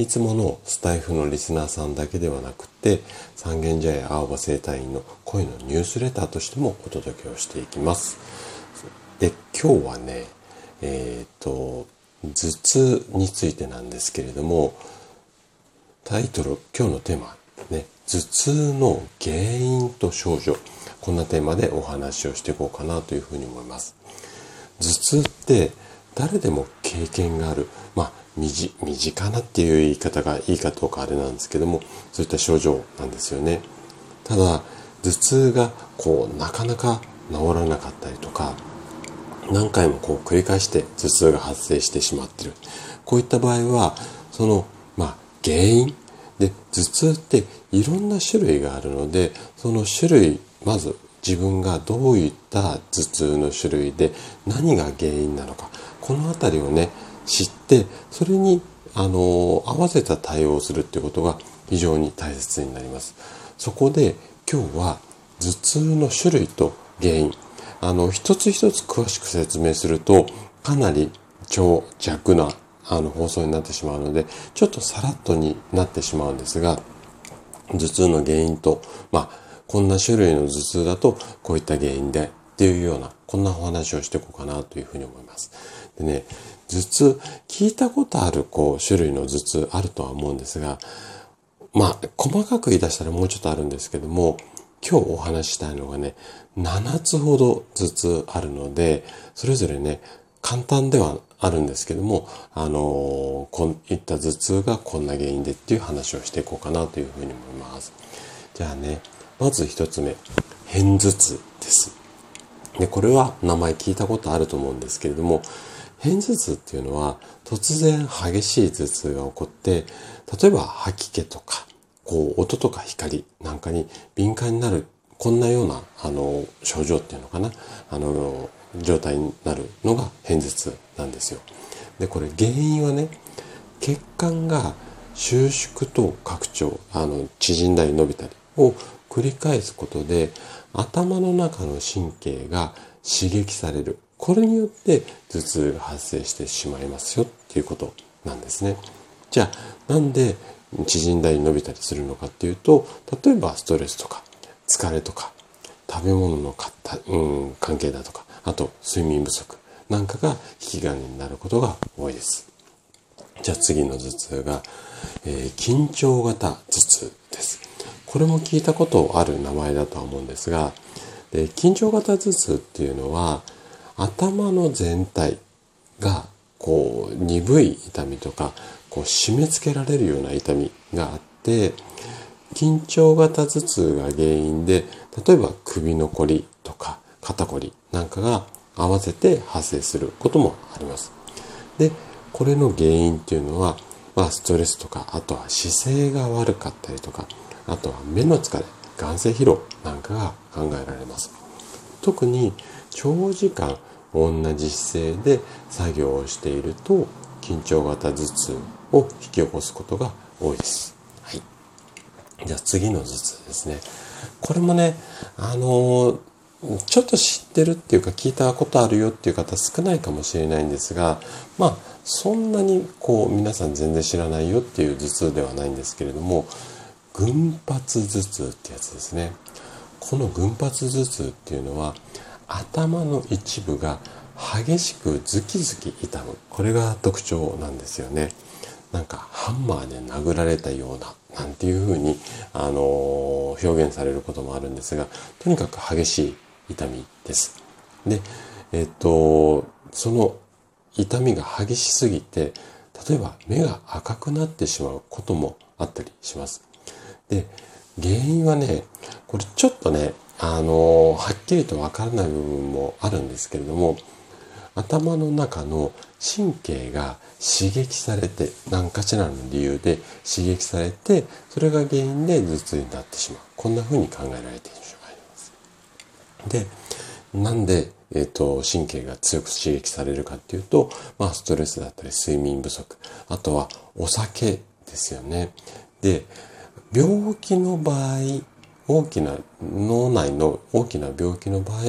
いつものスタイフのリスナーさんだけではなくて、三軒茶屋青葉生態院の声のニュースレターとしてもお届けをしていきます。で、今日はね、えっ、と、頭痛についてなんですけれども、タイトル、今日のテーマ、ね、頭痛の原因と症状、こんなテーマでお話をしていこうかなというふうに思います。頭痛って誰でも経験がある、まあ、身身近なっていう言い方がいいかどうかあれなんですけどもそういった症状なんですよね。ただ頭痛がこうなかなか治らなかったりとか何回もこう繰り返して頭痛が発生してしまってる。こういった場合はそのまあ原因で頭痛っていろんな種類があるのでその種類まず自分がどういった頭痛の種類で何が原因なのかこの辺りをね知ってそれにあの合わせた対応をするっていうことが非常に大切になりますそこで今日は頭痛の種類と原因あの一つ一つ詳しく説明するとかなり長尺なあの放送になってしまうのでちょっとさらっとになってしまうんですが頭痛の原因とまあこんな種類の頭痛だとこういった原因でっていうようなこんなお話をしていこうかなというふうに思います。でね頭痛、聞いたことあるこう種類の頭痛あるとは思うんですが、まあ、細かく言い出したらもうちょっとあるんですけども、今日お話ししたいのがね、7つほど頭痛あるので、それぞれね、簡単ではあるんですけども、あのー、こういった頭痛がこんな原因でっていう話をしていこうかなというふうに思います。じゃあね、まず一つ目、片頭痛です。で、これは名前聞いたことあると思うんですけれども、片頭痛っていうのは突然激しい頭痛が起こって、例えば吐き気とか、こう音とか光なんかに敏感になる、こんなような、あの、症状っていうのかな、あの、状態になるのが片頭痛なんですよ。で、これ原因はね、血管が収縮と拡張、あの、縮んだり伸びたりを繰り返すことで、頭の中の神経が刺激される。これによって頭痛が発生してしまいますよっていうことなんですね。じゃあなんで縮んだり伸びたりするのかっていうと例えばストレスとか疲れとか食べ物のかった、うん、関係だとかあと睡眠不足なんかが引き金になることが多いです。じゃあ次の頭痛が、えー、緊張型頭痛です。これも聞いたことある名前だとは思うんですがで緊張型頭痛っていうのは頭の全体がこう鈍い痛みとかこう締め付けられるような痛みがあって緊張型頭痛が原因で例えば首のこりとか肩こりなんかが合わせて発生することもあります。でこれの原因っていうのは、まあ、ストレスとかあとは姿勢が悪かったりとかあとは目の疲れ眼性疲労なんかが考えられます。特に長時間同じ姿勢で作業をしていると緊張型頭痛を引き起こすことが多いです。はい。じゃあ次の頭痛ですね。これもね、あのちょっと知ってるっていうか聞いたことあるよっていう方少ないかもしれないんですが、まあそんなにこう皆さん全然知らないよっていう頭痛ではないんですけれども、群発頭痛ってやつですね。この群発頭痛っていうのは頭の一部が激しくズキズキ痛む。これが特徴なんですよね。なんかハンマーで殴られたようななんていうふうに、あのー、表現されることもあるんですがとにかく激しい痛みです。でえっ、とその痛みが激しすぎて例えば目が赤くなってしまうこともあったりします。で原因はねこれちょっとねあの、はっきりとわからない部分もあるんですけれども、頭の中の神経が刺激されて、何かしらの理由で刺激されて、それが原因で頭痛になってしまう。こんな風に考えられている人がいます。で、なんで、えっ、ー、と、神経が強く刺激されるかっていうと、まあ、ストレスだったり、睡眠不足、あとはお酒ですよね。で、病気の場合、大きな、脳内の大きな病気の場合、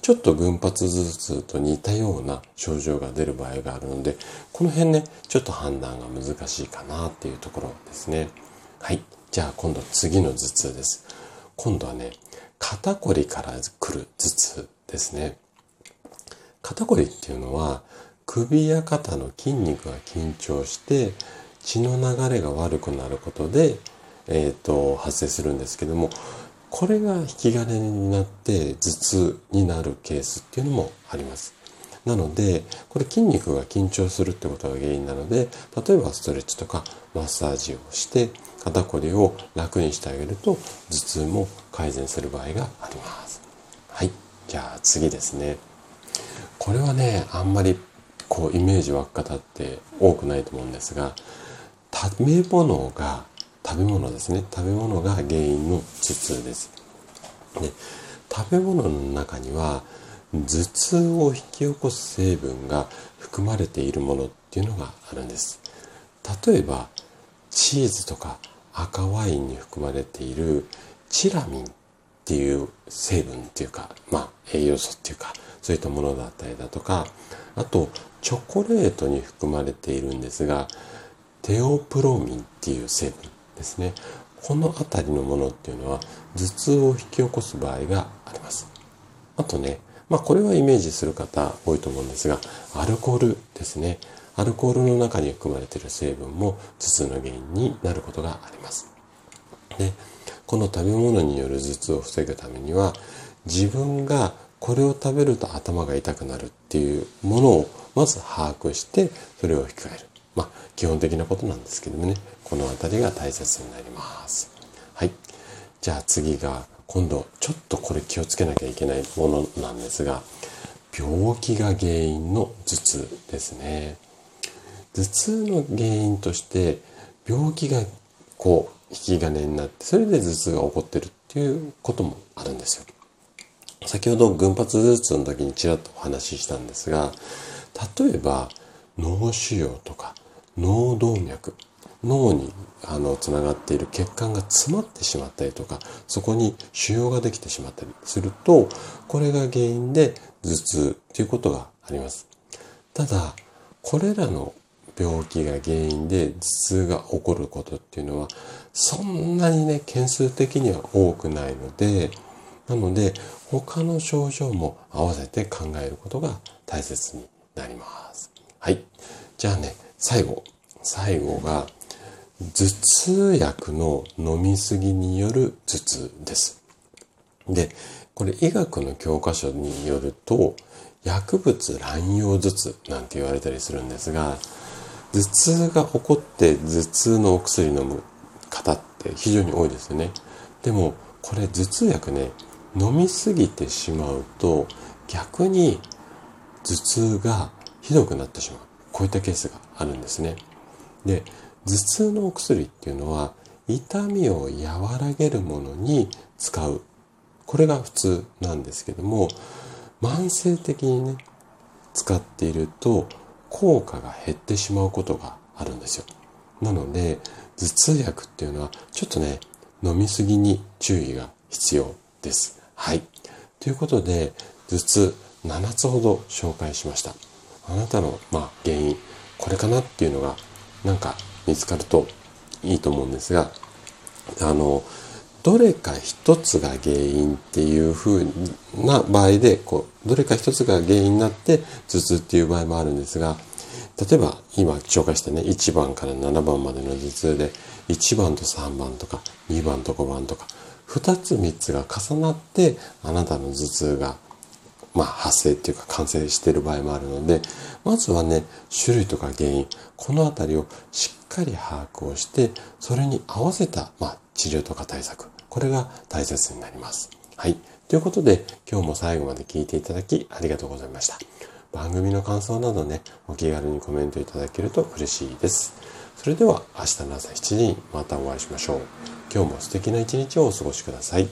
ちょっと群発頭痛と似たような症状が出る場合があるので、この辺ね、ちょっと判断が難しいかなっていうところですね。はい。じゃあ今度次の頭痛です。今度はね、肩こりから来る頭痛ですね。肩こりっていうのは首や肩の筋肉が緊張して血の流れが悪くなることで、えーと、発生するんですけどもこれが引き金になって頭痛になるケースっていうのもあります。なので、これ筋肉が緊張するってことが原因なので、例えばストレッチとかマッサージをして、肩こりを楽にしてあげると、頭痛も改善する場合があります。はい。じゃあ次ですね。これはね、あんまりこうイメージ湧く方って多くないと思うんですが、食べ物が、食べ物ですね。食べ物が原因の頭痛です。で食べ物の中には頭痛を引き起こす成分が含まれているものっていうのがあるんです。例えば、チーズとか赤ワインに含まれているチラミンっていう成分っていうか、まあ栄養素っていうか、そういったものだったりだとか、あと、チョコレートに含まれているんですが、テオプロミンっていう成分ですね。この辺りのものっていうのは頭痛を引き起こす場合があります。あとね、まあこれはイメージする方多いと思うんですが、アルコールですね。アルコールの中に含まれている成分も頭痛の原因になることがあります。で、この食べ物による頭痛を防ぐためには、自分がこれを食べると頭が痛くなるっていうものをまず把握して、それを控える。まあ、基本的なことなんですけどもね、この辺りが大切になります。はい。じゃあ次が、今度ちょっとこれ気をつけなきゃいけないものなんですが、病気が原因の頭痛ですね。頭痛の原因として病気がこう引き金になってそれで頭痛が起こってるっていうこともあるんですよ。先ほど群発頭痛の時にちらっとお話ししたんですが例えば脳腫瘍とか脳動脈脳にあのつながっている血管が詰まってしまったりとかそこに腫瘍ができてしまったりするとこれが原因で頭痛ということがあります。ただこれらの病気が原因で頭痛が起こることっていうのはそんなにね件数的には多くないのでなので他の症状も合わせて考えることが大切になります。はい。じゃあね最後最後が頭痛薬の飲みすぎによる頭痛です。で、これ医学の教科書によると、薬物乱用頭痛なんて言われたりするんですが、頭痛が起こって頭痛のお薬飲む方って非常に多いですよね。でも、これ頭痛薬ね、飲みすぎてしまうと逆に頭痛がひどくなってしまう。こういったケースがあるんですね。で、頭痛のお薬っていうのは痛みを和らげるものに使う。これが普通なんですけども、慢性的にね、使っていると効果が減ってしまうことがあるんですよ。なので、頭痛薬っていうのはちょっとね、飲みすぎに注意が必要です。はい。ということで、頭痛7つほど紹介しました。あなたの、まあ、原因、これかなっていうのがなんか見つかるといいと思うんですが、あの、どれか一つが原因っていう風な場合で、こう、どれか一つが原因になって頭痛っていう場合もあるんですが、例えば今紹介したね、1番から7番までの頭痛で、1番と3番とか2番と5番とか、2つ3つが重なってあなたの頭痛がまあ、発生っていうか完成している場合もあるので、まずはね、種類とか原因、このあたりをしっかり把握をして、それに合わせた、まあ、治療とか対策、これが大切になります。はい。ということで、今日も最後まで聞いていただきありがとうございました。番組の感想などね、お気軽にコメントいただけると嬉しいです。それでは明日の朝7時にまたお会いしましょう。今日も素敵な一日をお過ごしください。